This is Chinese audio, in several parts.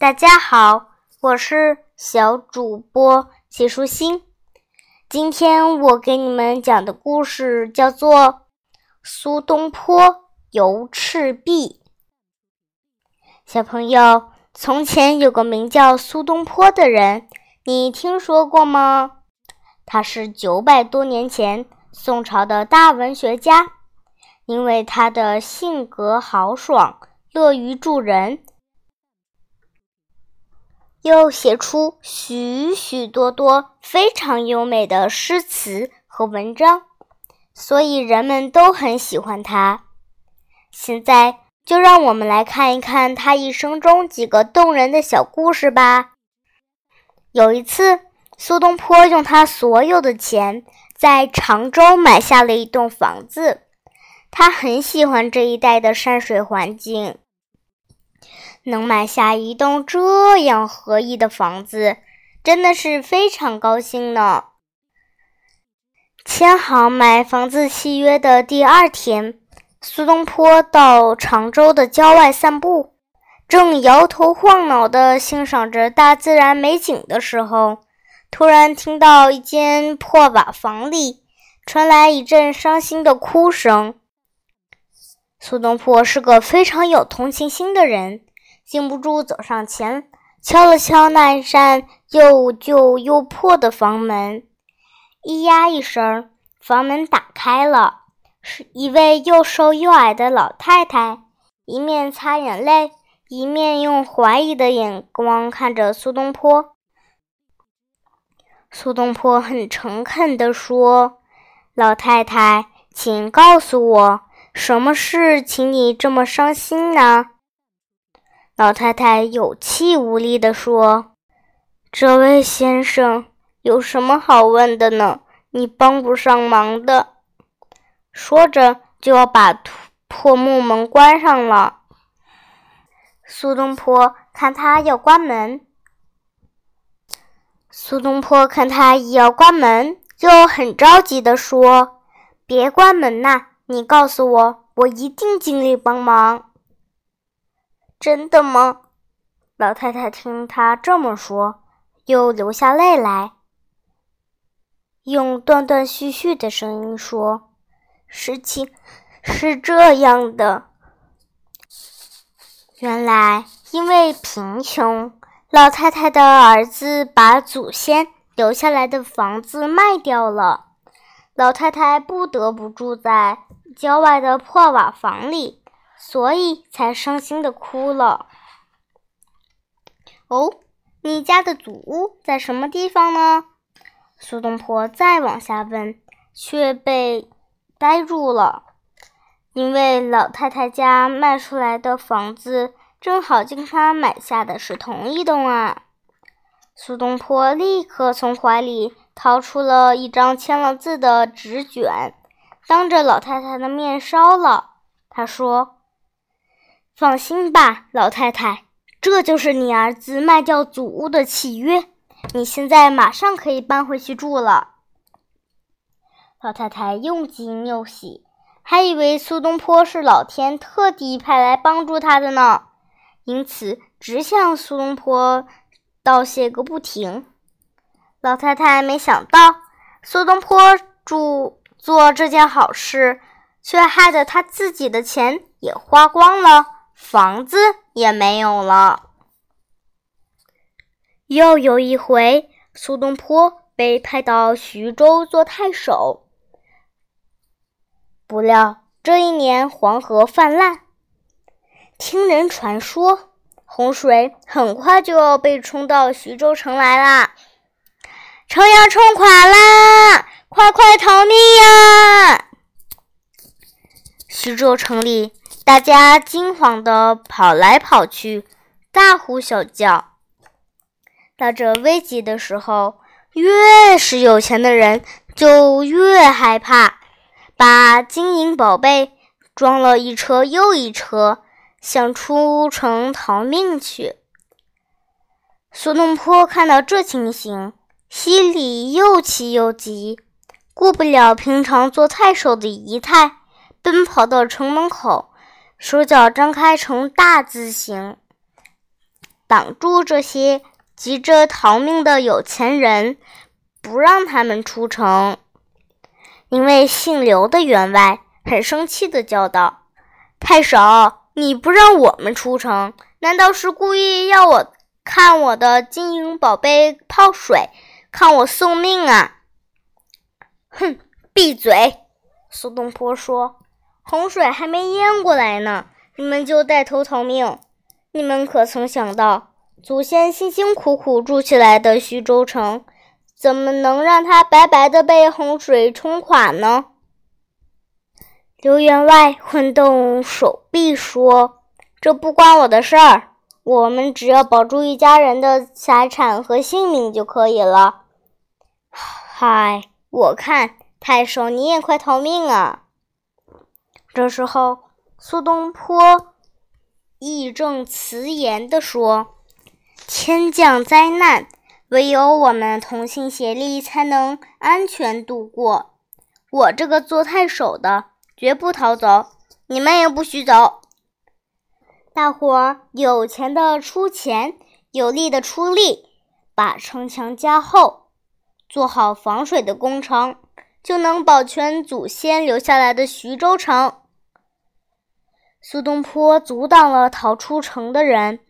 大家好，我是小主播谢舒心。今天我给你们讲的故事叫做《苏东坡游赤壁》。小朋友，从前有个名叫苏东坡的人，你听说过吗？他是九百多年前宋朝的大文学家，因为他的性格豪爽，乐于助人。又写出许许多多非常优美的诗词和文章，所以人们都很喜欢他。现在就让我们来看一看他一生中几个动人的小故事吧。有一次，苏东坡用他所有的钱在常州买下了一栋房子，他很喜欢这一带的山水环境。能买下一栋这样合意的房子，真的是非常高兴呢。签好买房子契约的第二天，苏东坡到常州的郊外散步，正摇头晃脑地欣赏着大自然美景的时候，突然听到一间破瓦房里传来一阵伤心的哭声。苏东坡是个非常有同情心的人。禁不住走上前，敲了敲那扇又旧又破的房门，咿呀一声，房门打开了，是一位又瘦又矮的老太太，一面擦眼泪，一面用怀疑的眼光看着苏东坡。苏东坡很诚恳地说：“老太太，请告诉我，什么事请你这么伤心呢？”老太太有气无力地说：“这位先生有什么好问的呢？你帮不上忙的。”说着就要把破木门关上了。苏东坡看他要关门，苏东坡看他要关门，就很着急地说：“别关门呐！你告诉我，我一定尽力帮忙。”真的吗？老太太听他这么说，又流下泪来，用断断续续的声音说：“事情是这样的，原来因为贫穷，老太太的儿子把祖先留下来的房子卖掉了，老太太不得不住在郊外的破瓦房里。”所以才伤心的哭了。哦，你家的祖屋在什么地方呢？苏东坡再往下问，却被呆住了，因为老太太家卖出来的房子正好跟他买下的是同一栋啊。苏东坡立刻从怀里掏出了一张签了字的纸卷，当着老太太的面烧了。他说。放心吧，老太太，这就是你儿子卖掉祖屋的契约。你现在马上可以搬回去住了。老太太又惊又喜，还以为苏东坡是老天特地派来帮助他的呢，因此直向苏东坡道谢个不停。老太太没想到苏东坡助做这件好事，却害得他自己的钱也花光了。房子也没有了。又有一回，苏东坡被派到徐州做太守，不料这一年黄河泛滥，听人传说，洪水很快就要被冲到徐州城来啦，城要冲垮啦！快快逃命呀！徐州城里。大家惊慌地跑来跑去，大呼小叫。到这危急的时候，越是有钱的人就越害怕，把金银宝贝装了一车又一车，想出城逃命去。苏东坡看到这情形，心里又气又急，顾不了平常做太守的仪态，奔跑到城门口。手脚张开成大字形，挡住这些急着逃命的有钱人，不让他们出城。因为姓刘的员外很生气的叫道：“太守，你不让我们出城，难道是故意要我看我的金银宝贝泡水，看我送命啊？” 哼，闭嘴！苏东坡说：“洪水还没淹过来呢，你们就带头逃命。你们可曾想到，祖先辛辛苦苦筑起来的徐州城，怎么能让它白白的被洪水冲垮呢？”刘员外挥动手臂说：“这不关我的事儿，我们只要保住一家人的财产和性命就可以了。”嗨，我看。太守，你也快逃命啊！这时候，苏东坡义正辞严地说：“天降灾难，唯有我们同心协力，才能安全度过。我这个做太守的，绝不逃走，你们也不许走。大伙儿有钱的出钱，有力的出力，把城墙加厚，做好防水的工程。”就能保全祖先留下来的徐州城。苏东坡阻挡了逃出城的人，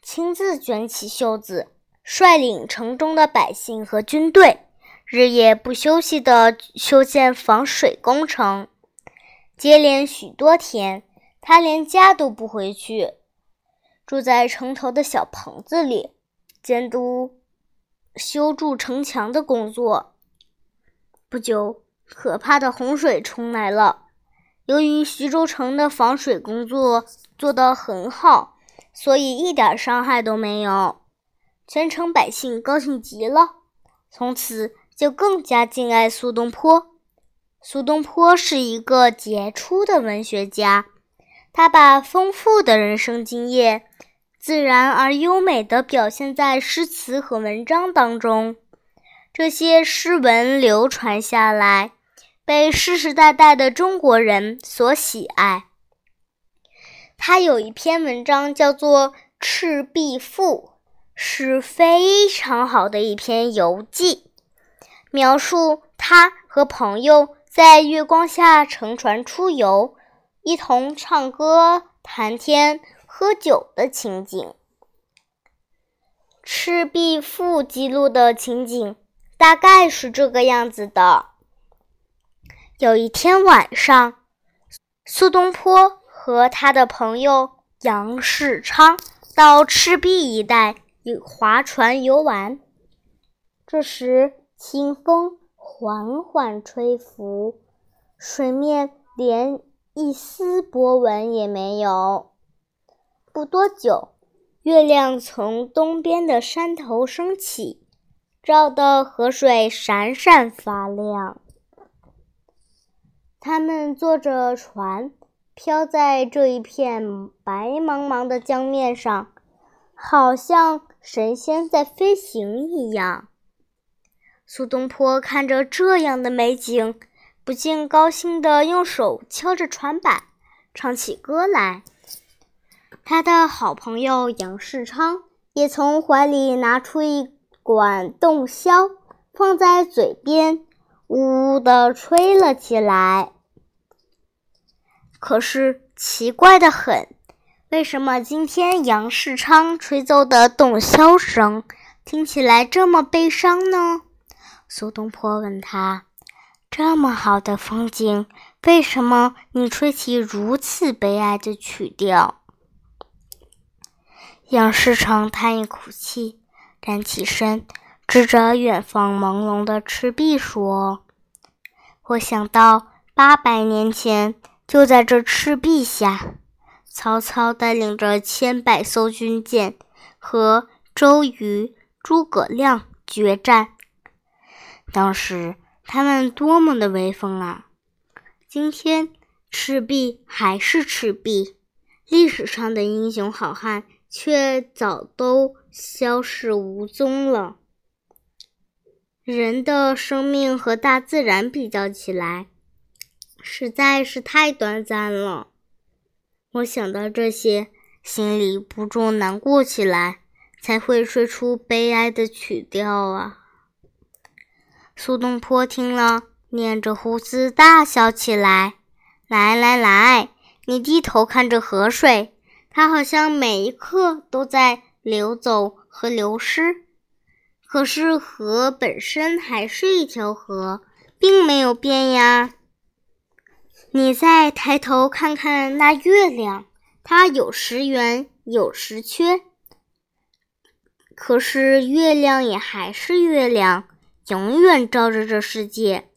亲自卷起袖子，率领城中的百姓和军队，日夜不休息地修建防水工程。接连许多天，他连家都不回去，住在城头的小棚子里，监督修筑城墙的工作。不久，可怕的洪水冲来了。由于徐州城的防水工作做得很好，所以一点伤害都没有。全城百姓高兴极了，从此就更加敬爱苏东坡。苏东坡是一个杰出的文学家，他把丰富的人生经验自然而优美地表现在诗词和文章当中。这些诗文流传下来，被世世代代的中国人所喜爱。他有一篇文章叫做《赤壁赋》，是非常好的一篇游记，描述他和朋友在月光下乘船出游，一同唱歌、谈天、喝酒的情景。《赤壁赋》记录的情景。大概是这个样子的：有一天晚上，苏东坡和他的朋友杨世昌到赤壁一带划船游玩。这时，清风缓缓吹拂，水面连一丝波纹也没有。不多久，月亮从东边的山头升起。照得河水闪闪发亮。他们坐着船，飘在这一片白茫茫的江面上，好像神仙在飞行一样。苏东坡看着这样的美景，不禁高兴地用手敲着船板，唱起歌来。他的好朋友杨世昌也从怀里拿出一。管洞箫放在嘴边，呜呜地吹了起来。可是奇怪的很，为什么今天杨世昌吹奏的洞箫声听起来这么悲伤呢？苏东坡问他：“这么好的风景，为什么你吹起如此悲哀的曲调？”杨世昌叹一口气。站起身，指着远方朦胧的赤壁说：“我想到八百年前，就在这赤壁下，曹操带领着千百艘军舰和周瑜、诸葛亮决战。当时他们多么的威风啊！今天赤壁还是赤壁，历史上的英雄好汉却早都……”消失无踪了。人的生命和大自然比较起来，实在是太短暂了。我想到这些，心里不住难过起来。才会吹出悲哀的曲调啊！苏东坡听了，捻着胡子大笑起来。来来来，你低头看着河水，它好像每一刻都在流走和流失。可是河本身还是一条河，并没有变呀。你再抬头看看那月亮，它有时圆，有时缺。可是月亮也还是月亮，永远照着这世界。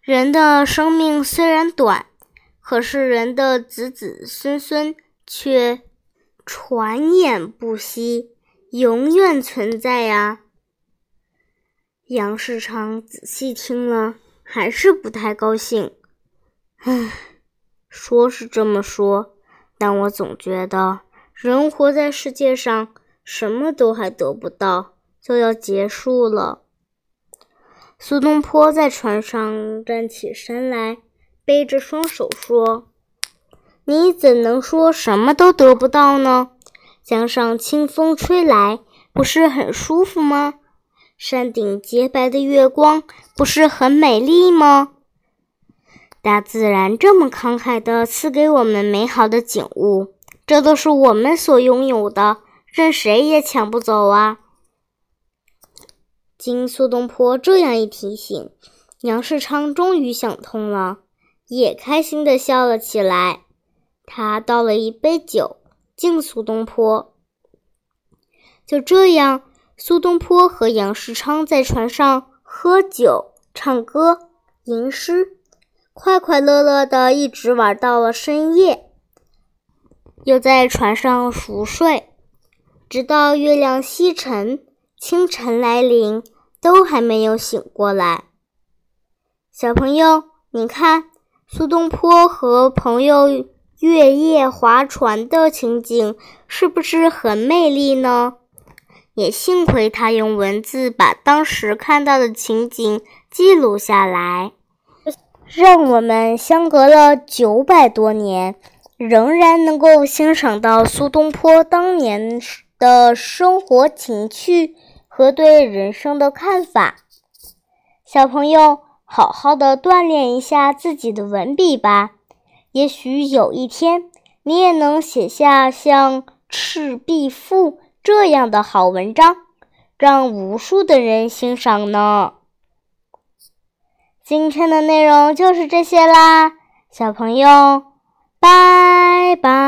人的生命虽然短。可是人的子子孙孙却传衍不息，永远存在呀。杨世昌仔细听了，还是不太高兴。唉，说是这么说，但我总觉得人活在世界上，什么都还得不到，就要结束了。苏东坡在船上站起身来。背着双手说：“你怎能说什么都得不到呢？江上清风吹来，不是很舒服吗？山顶洁白的月光，不是很美丽吗？大自然这么慷慨地赐给我们美好的景物，这都是我们所拥有的，任谁也抢不走啊！”经苏东坡这样一提醒，杨世昌终于想通了。也开心地笑了起来。他倒了一杯酒敬苏东坡。就这样，苏东坡和杨世昌在船上喝酒、唱歌、吟诗，快快乐乐的一直玩到了深夜。又在船上熟睡，直到月亮西沉、清晨来临，都还没有醒过来。小朋友，你看。苏东坡和朋友月夜划船的情景是不是很美丽呢？也幸亏他用文字把当时看到的情景记录下来，让我们相隔了九百多年，仍然能够欣赏到苏东坡当年的生活情趣和对人生的看法。小朋友。好好的锻炼一下自己的文笔吧，也许有一天你也能写下像《赤壁赋》这样的好文章，让无数的人欣赏呢。今天的内容就是这些啦，小朋友，拜拜。